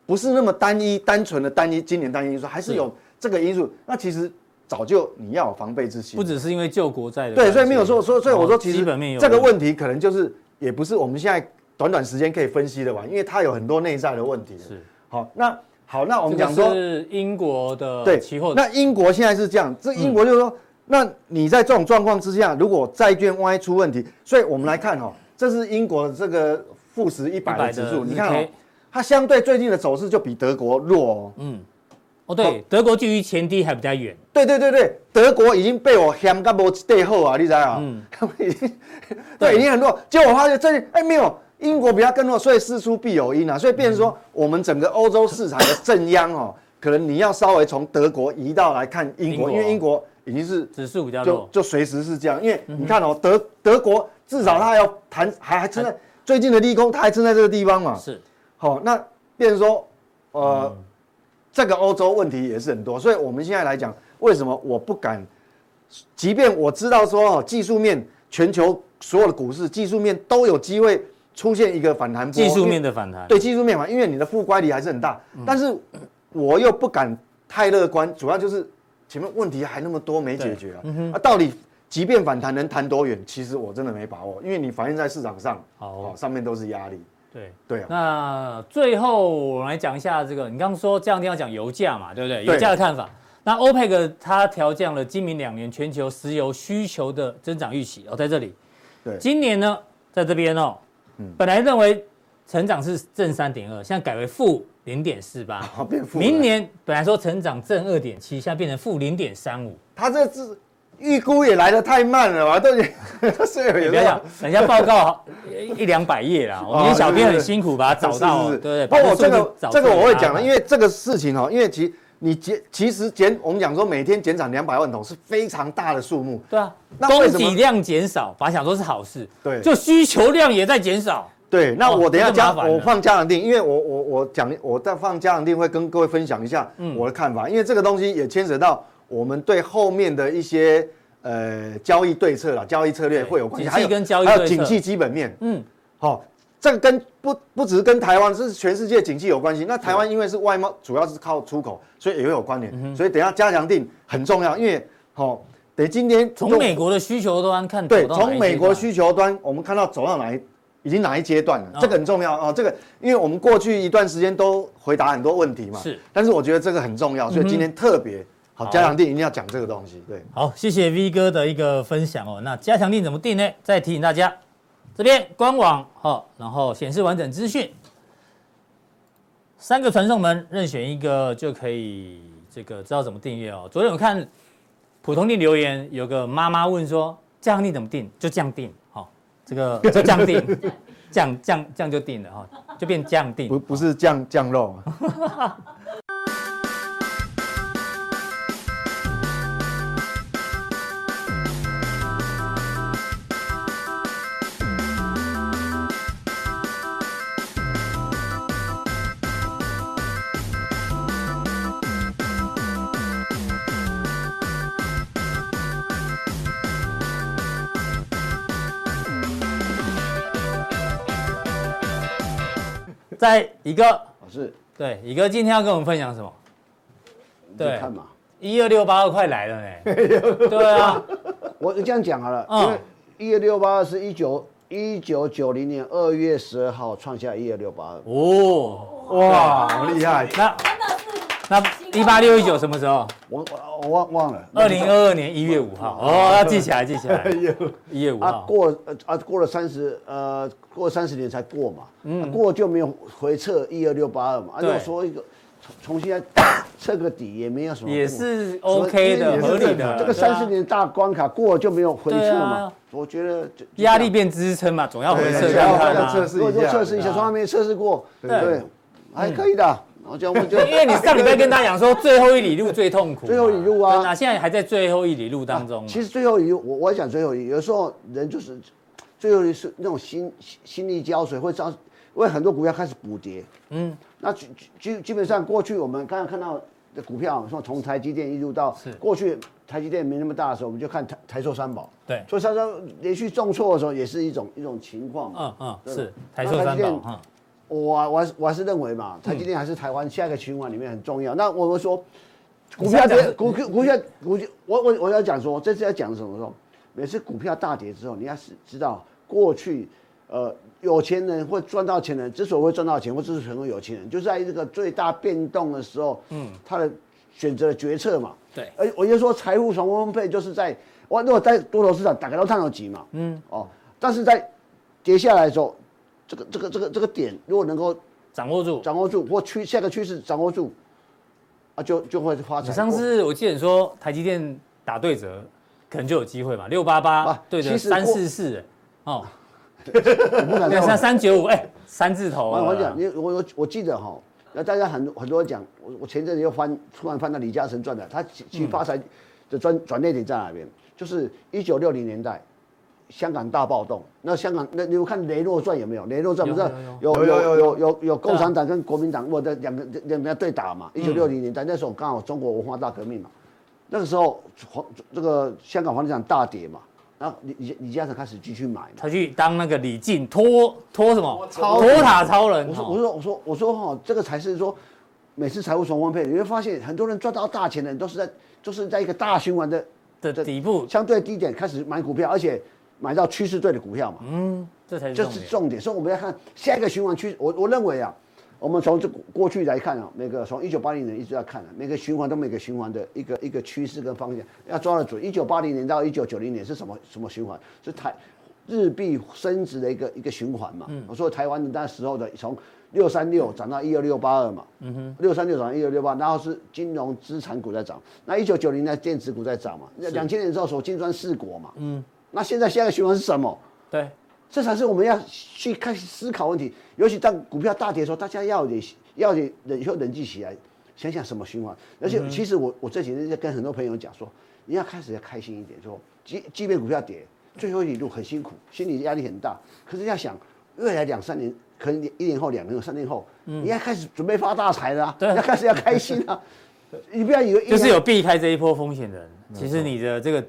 B: 不是那么单一单纯的单一今年单一因素，还是有这个因素。那其实。早就你要有防备之心，
A: 不只是因为救国债的，
B: 对，所以没有说，所以所以我说，其实这个问题。可能就是也不是我们现在短短时间可以分析的完，因为它有很多内在的问题。是，好，那好，那我们讲说
A: 是英国的
B: 对期货，那英国现在是这样，这英国就是说，那你在这种状况之下，如果债券万一出问题，所以我们来看哈，这是英国的这个富时一百的指数，你看哦，它相对最近的走势就比德国弱哦，嗯。
A: 哦，对，德国距离前低还比较远。
B: 对对对对，德国已经被我掀到无地后啊，你知道啊？嗯，已 经对，已经很弱。结果我发现这哎没有，英国比较更弱，所以事出必有因啊。所以变成说，我们整个欧洲市场的正央哦，可能你要稍微从德国移到来看英国，因为英国已经是
A: 指数比较弱，
B: 就随时是这样。因为你看哦，德德国至少它要谈，还还撑在最近的利空，它还撑在这个地方嘛。
A: 是，
B: 好，那变成说，呃。这个欧洲问题也是很多，所以我们现在来讲，为什么我不敢？即便我知道说哦，技术面全球所有的股市技术面都有机会出现一个反弹，
A: 技术面的反弹，
B: 对技术面嘛，因为你的负乖离还是很大，但是我又不敢太乐观，主要就是前面问题还那么多没解决啊，啊，到底即便反弹能弹多远？其实我真的没把握，因为你反映在市场上，哦，上面都是压力。
A: 对
B: 对啊，
A: 那最后我们来讲一下这个，你刚刚说这两天要讲油价嘛，对不对？油价的看法。那 OPEC 它调降了今明两年全球石油需求的增长预期哦，在这里。对，今年呢，在这边哦，嗯本来认为成长是正三点二，现在改为负零点四八，变负。明年本来说成长正二点七，现在变成负零点三五。
B: 它这是。预估也来得太慢了吧？都，是
A: 不要讲，等下报告一两百页啦。我们小编很辛苦把它找到，对对。
B: 不过这个这个我会讲的，因为这个事情哦，因为其你减其实减，我们讲说每天减产两百万桶是非常大的数目。
A: 对啊，供给量减少，本来想说是好事。对，就需求量也在减少。
B: 对，那我等一下加我放加长定，因为我我我讲我在放加长定会跟各位分享一下我的看法，因为这个东西也牵扯到。我们对后面的一些呃交易对策啦，交易策略会有关系，还有
A: 跟交易
B: 还有景气基本面，嗯，好，这个跟不不只是跟台湾，是全世界景气有关系。那台湾因为是外贸，主要是靠出口，所以也会有关联。所以等下加强定很重要，因为好，等今天
A: 从美国的需求端看，
B: 对，从美国需求端我们看到走到哪一已经哪一阶段了，这个很重要啊。这个因为我们过去一段时间都回答很多问题嘛，是，但是我觉得这个很重要，所以今天特别。好，加强定一定要讲这个东西。对，
A: 好，谢谢 V 哥的一个分享哦。那加强定怎么定呢？再提醒大家，这边官网好，然后显示完整资讯，三个传送门任选一个就可以这个知道怎么订阅哦。昨天我看普通錠留言，有个妈妈问说，加强定怎么定？就这样定，好，这个就这样定，这样这样这样就定了哈，就变降定，
B: 不不是降降肉。
A: 在一个老
C: 师，
A: 对，宇哥今天要跟我们分享什么？
C: 对，看嘛，
A: 一二六八二快来了呢。对啊，
C: 我这样讲好了，因为一二六八二是一九一九九零年二月十二号创下一二六八二。
B: 哦，哇，好厉害！
A: 那真的是那一八六一九什么时候？
C: 我我我忘忘了。
A: 二零二二年一月五号。哦，要记起来，记起来。一月五号。
C: 啊，过呃啊，过了三十呃，过了三十年才过嘛。嗯。过就没有回撤一二六八二嘛。啊，如果说一个重新来测个底也没有什么。
A: 也是 OK 的，合理的。
C: 这个三十年大关卡过了就没有回撤嘛。我觉得
A: 压力变支撑嘛，总要回测看看嘛。
C: 测试一下，测试一下，从来没测试过，对，还可以的。我就我就
A: 因为你上礼拜跟大家讲说最后一里路最痛苦，
C: 最后一里路啊，
A: 那现在还在最后一里路当中。
C: 其实最后一里路，我我讲最后一里，有时候人就是最后一是那种心心力交瘁，会造，因为很多股票开始补跌。嗯，那基基基本上过去我们刚刚看到的股票，说从台积电一路到过去台积电没那么大的时候，我们就看台台塑三宝。
A: 对，
C: 所以它说连续重挫的时候，也是一种一种情况。
A: 嗯嗯，是台塑三宝。
C: 我我还是我还是认为嘛，台积电还是台湾下一个循环里面很重要。那我们说，股票跌，股票股票股票，我我我要讲说，这次要讲什么时候？每次股票大跌之后，你要是知道过去，呃，有钱人或赚到钱的人，之所以会赚到钱，或者是成为有钱人，就是在这个最大变动的时候，嗯，他的选择的决策嘛。
A: 对。
C: 而我就说，财富重分配就是在我如果在多头市场，打开都看到急嘛，嗯，哦，但是在跌下来的时候。这个这个这个这个点，如果能够
A: 掌握住，
C: 掌握住或趋下个趋势掌握住，啊，就就会发展。
A: 上次我记得你说台积电打对折，可能就有机会嘛，六八八对的三四四，哦，
C: 我不敢
A: 像三九五，哎，三字头。
C: 我讲你，我我我记得哈，那大家很很多人讲，我我前阵子又翻突然翻到李嘉诚传的，他其实发财的转转捩点在哪边？就是一九六零年代。香港大暴动，那香港那你有看《雷诺传》有没有？《雷诺传》不是有有有。有有有共产党跟国民党，我的两个两个对打嘛。一九六零年代那时候刚好中国文化大革命嘛，那个时候黄这个香港房地产大跌嘛，然后李李李嘉诚开始继续买，
A: 他去当那个李靖托托什么？托塔超人。
C: 我说我说我说我说哈，这个才是说每次财务重分配，你会发现很多人赚到大钱的人都是在就是在一个大循环的
A: 的底部。
C: 相对低点开始买股票，而且。买到趋势对的股票嘛，
A: 嗯，这才是
C: 这是重点，所以我们要看下一个循环趋势。我我认为啊，我们从这过去来看啊，每个从一九八零年一直在看啊，每个循环都每个循环的一个一个趋势跟方向要抓得准。一九八零年到一九九零年是什么什么循环？是台日币升值的一个一个循环嘛。嗯，我说台湾的那时候的从六三六涨到一二六八二嘛，嗯哼，六三六涨到一二六八，然后是金融资产股在涨。那一九九零年电子股在涨嘛，两千年之后说金砖四国嘛，嗯。那现在下一个循环是什么？
A: 对，
C: 这才是我们要去开始思考问题。尤其当股票大跌的时候，大家要得要得冷就冷静起来，想想什么循环。而且其实我我这几天在跟很多朋友讲说，你要开始要开心一点，说即即便股票跌，最后一路很辛苦，心理压力很大。可是要想未来两三年，可能一年后、两年后、三年后，嗯、你要开始准备发大财了、要开始要开心啊！你不要以为
A: 就是有避开这一波风险的人，其实你的这个。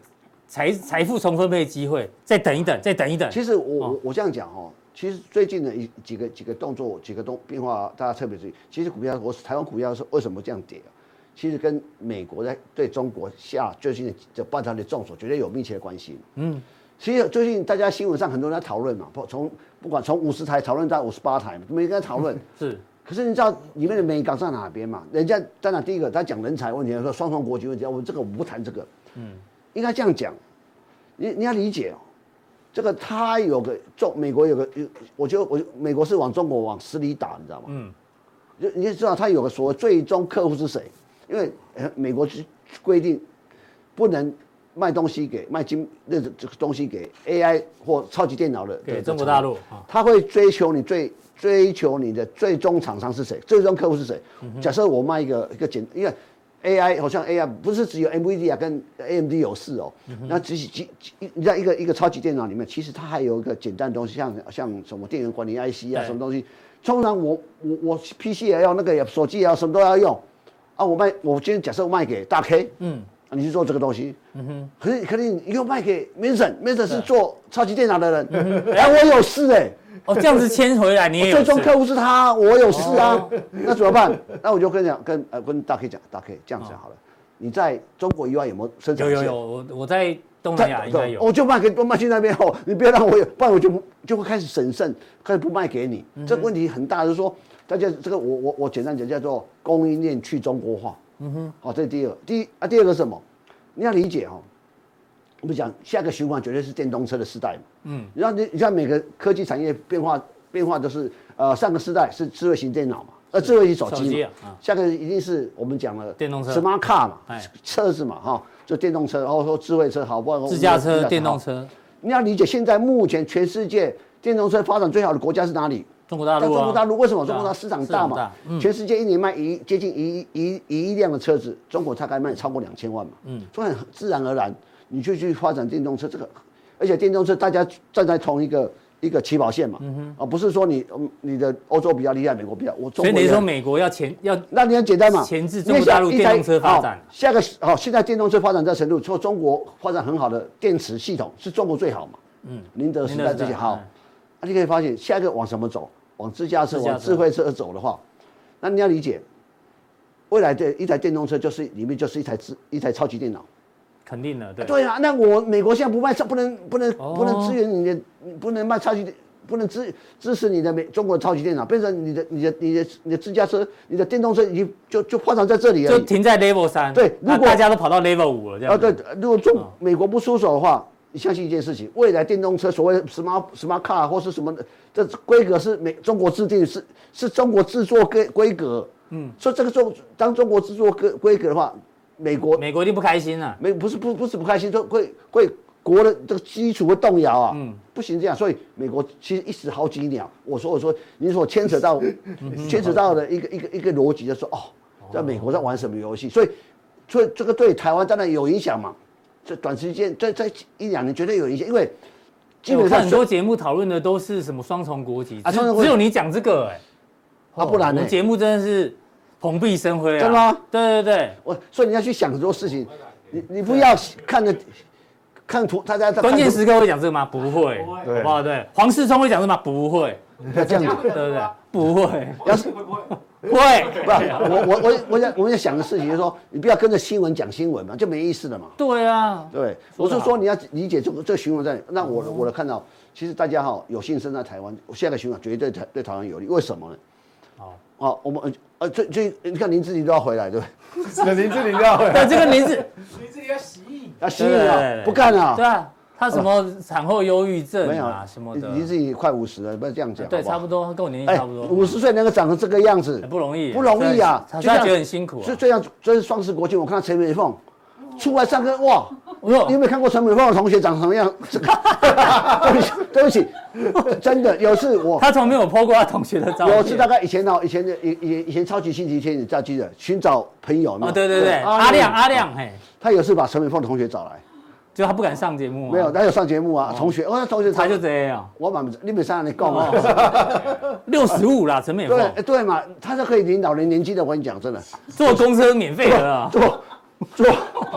A: 财财富重分配机会，再等一等，再等一等。
C: 其实我我我这样讲哦，其实最近的一几个几个动作，几个动变化，大家特别注意。其实股票，我台湾股票是为什么这样跌？其实跟美国在对中国下最近的这半场的重手，绝对有密切的关系。嗯，其实最近大家新闻上很多人在讨论嘛，不从不管从五十台讨论到五十八台，每个人讨论
A: 是。
C: 可是你知道里面的美港在哪边嘛？人家当然第一个他讲人才问题，说双重国籍问题，我们这个我们不谈这个。嗯。应该这样讲，你你要理解哦，这个他有个中美国有个，我觉得我美国是往中国往死里打，你知道吗？嗯，就你也知道他有个所谓最终客户是谁？因为美国是规定不能卖东西给卖金那这个东西给 AI 或超级电脑的
A: 给中国大陆，
C: 他会追求你最追求你的最终厂商是谁？最终客户是谁？假设我卖一个一个简，因为。AI 好像 AI 不是只有 NVIDIA 跟 AMD 有事哦，嗯、那只是几几你在一个一个超级电脑里面，其实它还有一个简单的东西，像像什么电源管理 IC 啊，什么东西。通常我我我 PC 也要那个也手机也要什么都要用啊。我卖我今天假设卖给大 K，嗯，你去做这个东西，嗯哼。可是可是你又卖给 Mason，Mason 是做超级电脑的人，哎、我有事哎、欸。
A: 哦，这样子签回来，你
C: 最终客户是他，我有事啊，那怎么办？那我就跟讲，跟呃跟大 K 讲，大 K 这样子好了。你在中国以外有没有生产？
A: 有有有，我我在东南亚应该有。
C: 我就卖给东卖去那边哦，你不要让我有，不然我就就会开始审慎，开始不卖给你。这个问题很大，就是说大家这个我我我简单讲叫做供应链去中国化。嗯哼，好，这是第二，第一啊，第二个是什么？你要理解哈，我们讲下个循环绝对是电动车的时代嘛。嗯，然后你你看每个科技产业变化变化都是呃上个时代是智慧型电脑嘛，呃智慧型手机嘛，下个一定是我们讲了
A: 电动车
C: ，smart car 嘛，车子嘛哈，就电动车，然后说智慧车好不好？
A: 自驾车、电动车。
C: 你要理解，现在目前全世界电动车发展最好的国家是哪里？
A: 中国大陆。
C: 中国大陆为什么？中国大陆市场大嘛，全世界一年卖一接近一一一亿辆的车子，中国大概卖超过两千万嘛。嗯，所以很自然而然，你就去发展电动车这个。而且电动车大家站在同一个一个起跑线嘛，而不是说你你的欧洲比较厉害，美国比较我中国。
A: 所以你说美国要前要，
C: 那你很简单嘛，
A: 前置中国大陆电动车发展。
C: 下个好，现在电动车发展这程度，说中国发展很好的电池系统是中国最好嘛？嗯，宁德时代这些好，啊，你可以发现下一个往什么走？往自驾车、往智慧车走的话，那你要理解，未来的一台电动车就是里面就是一台智一台超级电脑。
A: 肯定的，对。
C: 对啊，那我美国现在不卖，不能不能不能支援你的，不能卖超级，不能支支持你的美中国超级电脑，变成你的你的你的你的自驾车、你的电动车已经就就发展在这里了，
A: 就停在 Level 三。
C: 对，
A: 如果大家都跑到 Level 五了，这样。啊，
C: 对，如果中美国不出手的话，你相信一件事情，未来电动车所谓 smart smart car 或是什么的，这规格是美中国制定，是是中国制作规规格。嗯，所以这个中当中国制作规规格的话。美国
A: 美国一定不开心了，
C: 没不是不不是不开心，说会会国的这个基础会动摇啊，嗯，不行这样，所以美国其实一时好几鸟。我说我说，你所牵扯到牵扯到的一个一个一个逻辑，就说哦，在美国在玩什么游戏？所以所以这个对台湾当然有影响嘛。这短时间在在一两年绝对有影响，因为
A: 基本上很多节目讨论的都是什么双重国籍啊，只有你讲这个哎，
C: 啊不然呢？
A: 节目真的是。蓬荜生辉啊！
C: 真的吗？
A: 对对对，
C: 我所以你要去想很多事情，你你不要看着看图，大家
A: 关键时刻会讲这个吗？不会，好不好？对，黄世聪会讲这个吗？不会，
C: 不要这样子，
A: 对不对？不会，
C: 要是会 不会？会，不，我我我我想我在想的事情就是说，你不要跟着新闻讲新闻嘛，就没意思了嘛。
A: 对啊，
C: 对，我是说你要理解这个这个循环在，那我我的看到，其实大家哈有幸生在台湾，下个循环绝对台对台湾有利，为什么呢？好，哦，我们。呃，这这你看林志玲都要回来，对不
B: 对？林志玲都要回来。
A: 对，这个林志
D: 林志玲要洗衣，
C: 要洗衣啊，不干了。
A: 对啊，他什么产后忧郁症没有啊什么的。
C: 林志玲快五十了，不要这样讲。
A: 对，差不多跟我年纪差不多。
C: 五十岁能够长成这个样子，
A: 不容易，
C: 不容易啊。
A: 他觉得很辛苦。
C: 所以这样，这是双十国庆，我看到陈美凤出来上课，哇！你有没有看过陈美凤的同学长什么样？对不起，对不起，真的有次我
A: 他从没有 po 过他同学的照片。
C: 有次大概以前哦，以前的以以以前超级星期天，你知记得寻找朋友吗？
A: 对对对，阿亮阿亮嘿，
C: 他有次把陈美凤的同学找来，
A: 就他不敢上节目。
C: 没有，他有上节目啊，同学，哦，他同学
A: 他就这样。
C: 我把你没上，你告我。
A: 六十五啦，陈美凤。
C: 对对嘛，他是可以领导人年纪的，我跟你讲，真的。
A: 坐公车免费的啊。
C: 坐。坐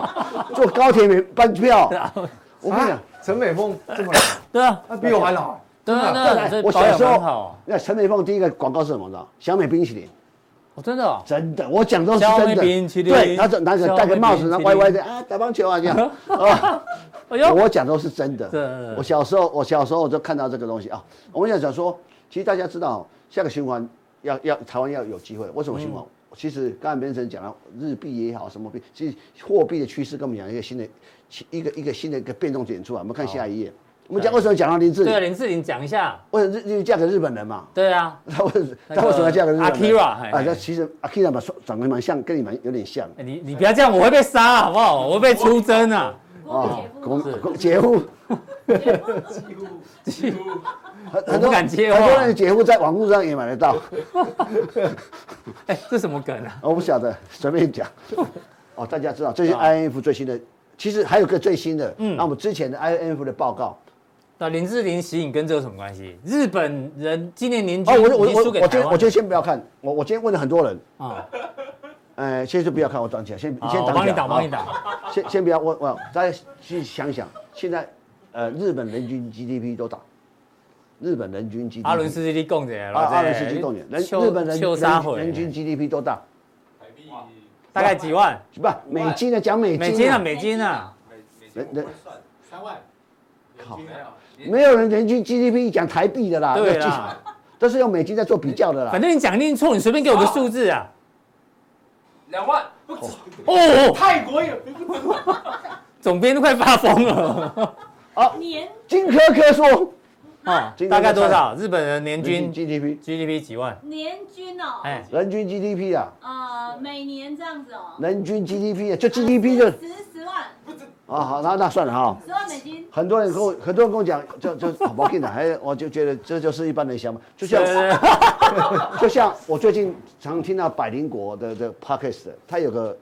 C: 坐高铁没班票，我跟你讲，
B: 陈美凤这么老，
A: 对啊，
B: 她比我还老，
A: 对啊，
C: 我小时候，那陈美凤第一个广告是什么的？小美冰淇淋，
A: 哦，真的，
C: 真的，我讲都是真的，对，他拿着戴个帽子，然后歪歪的啊，打棒球啊这样，啊，我讲都是真的，我小时候，我小时候就看到这个东西啊，我们想讲说，其实大家知道，下个循环要要台湾要有机会，为什么循环？其实刚才别人讲了日币也好，什么币，其实货币的趋势跟我们讲一个新的，一个一个新的一个变动点出来。我们看下一页，我们讲为什么讲到林志玲？
A: 对啊，林志玲讲一下。
C: 为什么日嫁给日本人嘛？
A: 对啊。
C: 他为他为什么要嫁给日本人
A: 阿 Kira
C: 啊，这其实阿 Kira 嘛，长得蛮像，跟你蛮有点像。
A: 你你不要这样，我会被杀好不好？我会被出征啊！
C: 哦，公公姐夫。姐夫。
A: 姐夫。很多敢接
C: 很多人的姐夫在网络上也买得到。
A: 哎，这什么梗啊？
C: 我不晓得，随便讲。哦，大家知道这是 INF 最新的，其实还有个最新的。嗯，那我们之前的 INF 的报告。
A: 那林志玲吸引跟这有什么关系？日本人今年年均
C: 哦，我我我我今我今天先不要看，我我今天问了很多人啊。呃，先就不要看我涨起来，先先
A: 我帮你打，帮你打。
C: 先先不要我我，大家去想想，现在呃日本人均 GDP 多大。日本人均 GDP，
A: 阿伦斯基的贡献，
C: 啊，阿伦斯基贡献，人日本人人人均 GDP 多大？
A: 台币大概几万？
C: 不，美金的讲美金，
A: 美金啊，美金啊，
D: 人人三万，
C: 靠，没有人人均 GDP 讲台币的啦，对啦，都是用美金在做比较的啦。
A: 反正你讲一定错，你随便给我个数字啊。
D: 两万。不止，
A: 哦，
D: 泰国也不止。
A: 总编都快发疯了。
C: 年金科科说，
A: 啊，大概多少？日本人年均
C: ？GDP
A: GDP 几万？
E: 年均哦，
A: 哎，
C: 人均 GDP 啊，
E: 呃，每年这样子哦，
C: 人均 GDP 啊，就 GDP 就
E: 十十万，
C: 啊好，那那算了哈。
E: 十万美金。
C: 很多人跟我，很多人跟我讲，就就好不好听的，还我就觉得这就是一般人想法，就像 就像我最近常听到百灵国的的 podcast，他有个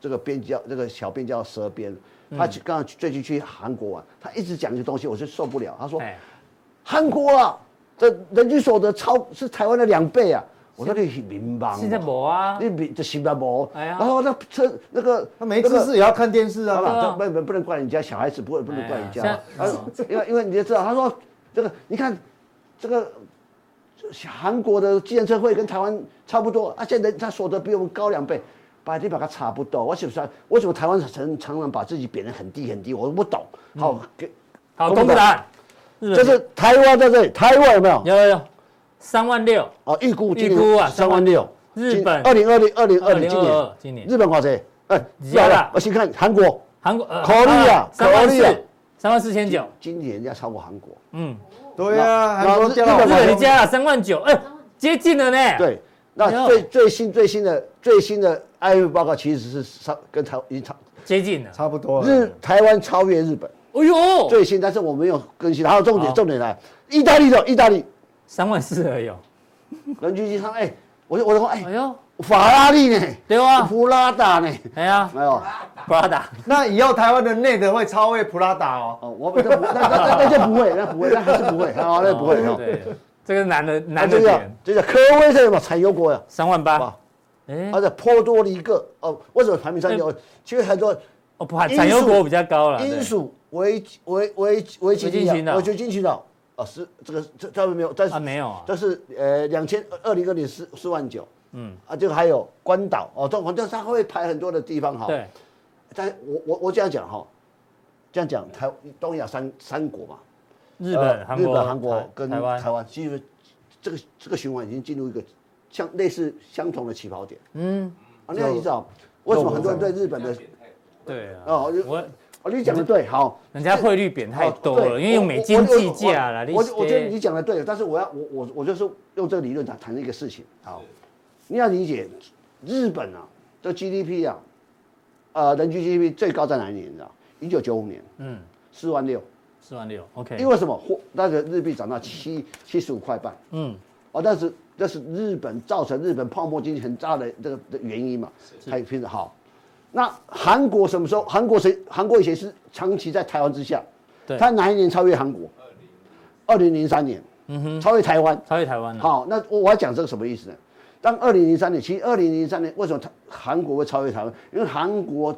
C: 这个编叫这个小编叫蛇编，他刚刚最近去韩国玩，他一直讲一个东西，我就受不了。他说，韩国啊，这人均所得超是台湾的两倍啊。我说你明白吗？
A: 现在没啊，
C: 你民这新加坡，
A: 哎呀，
C: 然后那车那个
B: 他没知识也要看电视啊，
C: 不不不能怪人家小孩子，不会不能怪人家，因为因为你就知道，他说这个你看这个韩国的计程车费跟台湾差不多，啊，现在他所得比我们高两倍，百分比他差不多，我是不是？为什么台湾常常常把自己贬得很低很低？我不懂。好，给
A: 好公布答案，
C: 这是台湾在这里，台湾有没有？
A: 有有有。三万六。
C: 哦，预估
A: 预估啊，
C: 三万六。
A: 日本。
C: 二零二零二零二零今年。
A: 今年。
C: 日本多少？哎，要了，我先看韩国，
A: 韩国
C: 考虑啊，考虑啊，
A: 三万四千九，
C: 今年要超过韩国。
A: 嗯，
B: 对呀，韩国
A: 日本你加了三万九，哎，接近了呢。
C: 对，那最最新最新的最新的 IMF 报告其实是超跟台已经超
A: 接近了，
B: 差不多。
C: 日台湾超越日本，
A: 哎呦，
C: 最新，但是我没有更新。还有重点，重点来，意大利的意大利。
A: 三万四而已，
C: 人均机舱哎，我我说哎，
A: 哎呦，
C: 法拉利呢？
A: 对啊，
C: 普拉达呢？
A: 哎呀，
C: 没有，
A: 普拉达。
B: 那以后台湾的内德会超越普拉达哦。
C: 哦，我们那那那就不会，那不会，那还是不会，啊，那不会哦。
A: 对，这个男的男的点。
C: 这个科威是什么？产油国呀，
A: 三万八。哎，
C: 而且波多黎各哦，为什么排名三六？其实很多
A: 哦，产油国比较高了。
C: 因属维维维维吉尼亚，维吉尼亚。哦，是这个这这边没有，但是
A: 啊没有啊，
C: 这是呃两千二零二零四四万九，嗯啊，这个还有关岛哦，这反正它会排很多的地方哈。对，但我我我这样讲哈，这样讲台东亚三三国嘛，
A: 日本、韩国、
C: 日本、韩国跟
A: 台湾，
C: 台湾其实这个这个循环已经进入一个像类似相同的起跑点。嗯，啊，那你知道为什么很多人对日本的？
A: 对啊，
C: 哦我。哦，你讲的对，好，
A: 人家汇率贬太多了，因为用美金计价了。
C: 我我觉得你讲的对，但是我要我我我就是用这个理论谈谈一个事情。好，你要理解日本啊，这 GDP 啊，呃，人均 GDP 最高在哪一年？你知道？一九九五年，嗯，四万六，
A: 四万六，OK。
C: 因为什么？货那个日币涨到七七十五块半，嗯，哦，但是这是日本造成日本泡沫经济很大的这个的原因嘛，还非常好。那韩国什么时候？韩国谁？韩国以前是长期在台湾之下，对，他哪一年超越韩国？二零零三年，嗯哼，超越台湾，
A: 超越台湾。
C: 好，那我我要讲这个什么意思呢？当二零零三年，其实二零零三年为什么他韩国会超越台湾？因为韩国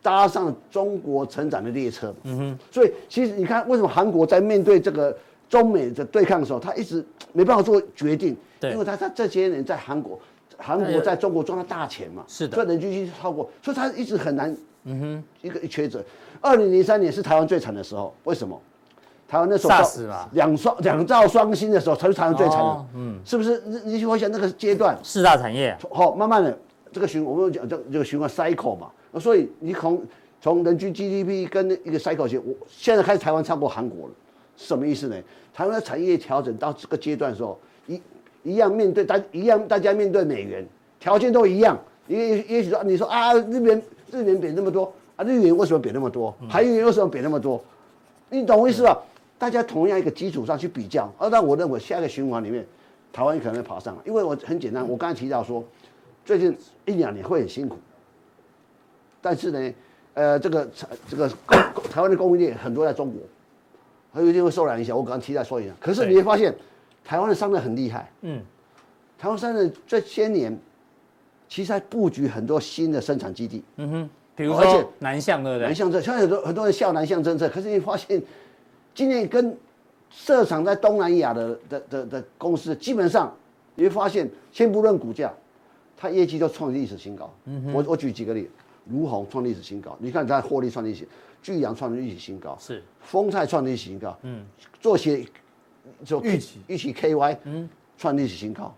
C: 搭上中国成长的列车，嗯哼，所以其实你看，为什么韩国在面对这个中美的对抗的时候，他一直没办法做决定，对，因为他他这些年在韩国。韩国在中国赚了大钱嘛，是的，所以人均 GDP 超过，所以他一直很难，嗯哼，一个一缺者。二零零三年是台湾最惨的时候，为什么？台湾那时候两双两兆双星的时候，才是台湾最惨的，嗯，是不是？你你回想那个阶段，
A: 四大产业，
C: 好，慢慢的这个循，我们讲这这个循环 cycle 嘛，所以你从从人均 GDP 跟一个 cycle 线，我现在开始台湾超过韩国了，什么意思呢？台湾的产业调整到这个阶段的时候，一。一样面对大一样，大家面对美元条件都一样。也也许说，你说啊，日元日元贬那么多啊，日元为什么贬那么多？韩元为什么贬那么多？你懂我意思吧？大家同样一个基础上去比较，而那我认为下一个循环里面，台湾可能会爬上来，因为我很简单，我刚才提到说，最近一两年会很辛苦，但是呢，呃，这个这个台湾的供应链很多在中国，还有一定会受到影响。我刚刚提到说一下，可是你会发现。台湾的商人很厉害，嗯，台湾商人这些年，其实在布局很多新的生产基地，嗯哼，
A: 比如说南向对不对？
C: 南向政策，现在很多很多人笑南向政策，可是你发现，今年跟设厂在东南亚的的的的公司，基本上你会发现，先不论股价，它业绩都创历史新高。嗯哼，我我举几个例，如虹创历史新高，你看它获利创历史，巨阳创历史新高，是，丰泰创历史新高，嗯，做些。就预期预期 KY，嗯，创历史新高，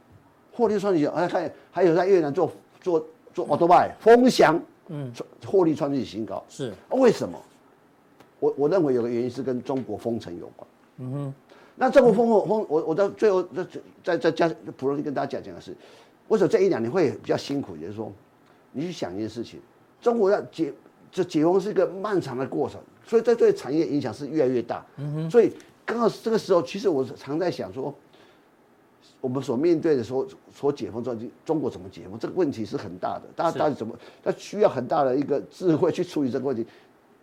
C: 获利创历史，还看还有在越南做做做 autobuy 风翔，嗯，获利创历史新高。
A: 是，
C: 为什么？我我认为有个原因是跟中国封城有关。嗯哼，那中国封封封，我我到最后再再再加普罗跟大家讲讲的是，为什么这一两年会比较辛苦？就是说，你去想一件事情，中国要解这解封是一个漫长的过程，所以这对产业影响是越来越大。嗯哼，所以刚好这个时候，其实我常在想说，我们所面对的所所解封之后，中国怎么解封？这个问题是很大的，大家到底怎么？他需要很大的一个智慧去处理这个问题。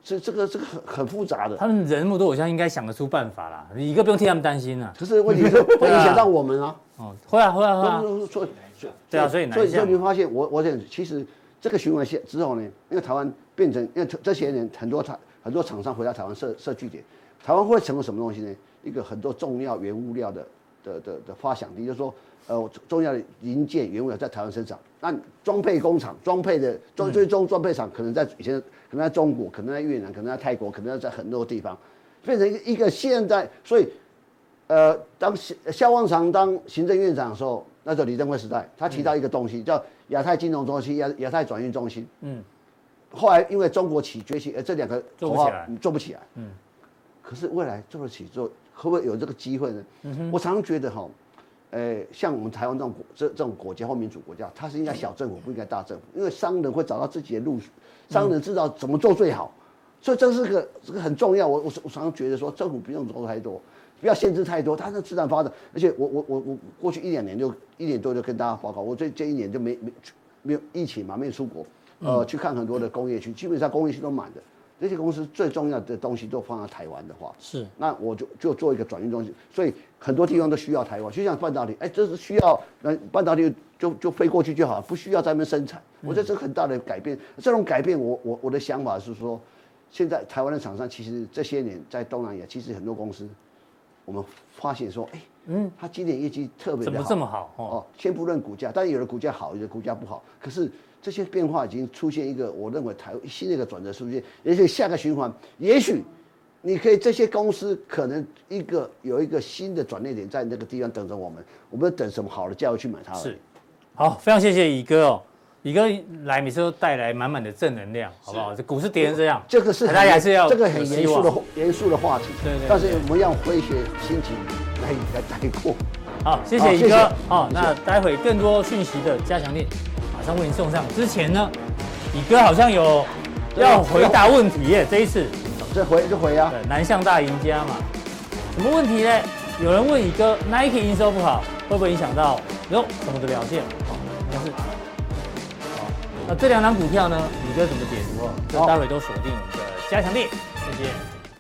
C: 这这个这个很很复杂的，
A: 他们人那么多，我相信应该想得出办法啦。你一个不用替他们担心啊。
C: 可是问题是 会影响到我们啊。
A: 哦，会啊会啊会啊。
C: 所以
A: 对啊，所以
C: 所以所以你会发现，我我想其实这个循环线之后呢，因为台湾变成，因为这些年很多台很多厂商回到台湾设设据点，台湾会成为什么东西呢？一个很多重要原物料的的的的发祥地，就是说。呃，重要的零件原物料在台湾生产，那装配工厂、装配的装最终装配厂可能在以前，可能在中国，可能在越南，可能在泰国，可能在很多地方，变成一个一个现在，所以，呃，当萧旺长当行政院长的时候，那时候李登辉时代，他提到一个东西叫亚太金融中心、亚亚太转运中心，嗯，后来因为中国起崛起，呃，这两个
A: 做不起来，
C: 做不起来，嗯，可是未来做得起，做会不会有这个机会呢？嗯，我常常觉得哈。诶，像我们台湾这种国这这种国家或民主国家，它是应该小政府，不应该大政府，因为商人会找到自己的路，商人知道怎么做最好，所以这是个这个很重要。我我我常常觉得说，政府不用做太多，不要限制太多，它是自然发展。而且我我我我过去一两年就一年多就跟大家报告，我这这一年就没没没有疫情嘛，没有出国，呃，去看很多的工业区，基本上工业区都满的。这些公司最重要的东西都放在台湾的话，是，那我就就做一个转运中心，所以很多地方都需要台湾，就像半导体，哎，这是需要，那半导体就就飞过去就好了，不需要在那边生产。我觉得这是很大的改变。这种改变我，我我我的想法是说，现在台湾的厂商其实这些年在东南亚，其实很多公司，我们发现说，哎，嗯，他今年业绩特别好，
A: 怎么这么好？
C: 哦，先不论股价，但有的股价好，有的股价不好，可是。这些变化已经出现一个，我认为台新的一个转折出现，也许下个循环，也许你可以这些公司可能一个有一个新的转捩点在那个地方等着我们，我们等什么好的价位去买它。是，好，非常谢谢乙哥哦，乙哥来每次都带来满满的正能量，好不好？这股市跌成这样，这个是大家还是要这个很严肃的严肃的话题，对对。但是我们要诙谐心情来来带过。好，谢谢乙哥。好，那待会更多讯息的加强錠。马上为您送上。之前呢，乙哥好像有要回答问题耶，这一次这回就回啊。对，南向大赢家嘛，什么问题呢？有人问乙哥，Nike 营收不好，会不会影响到哟什么的表现？好，应该是。好，那这两档股票呢，乙哥怎么解读哦？这待会都锁定我们的加强力，谢谢。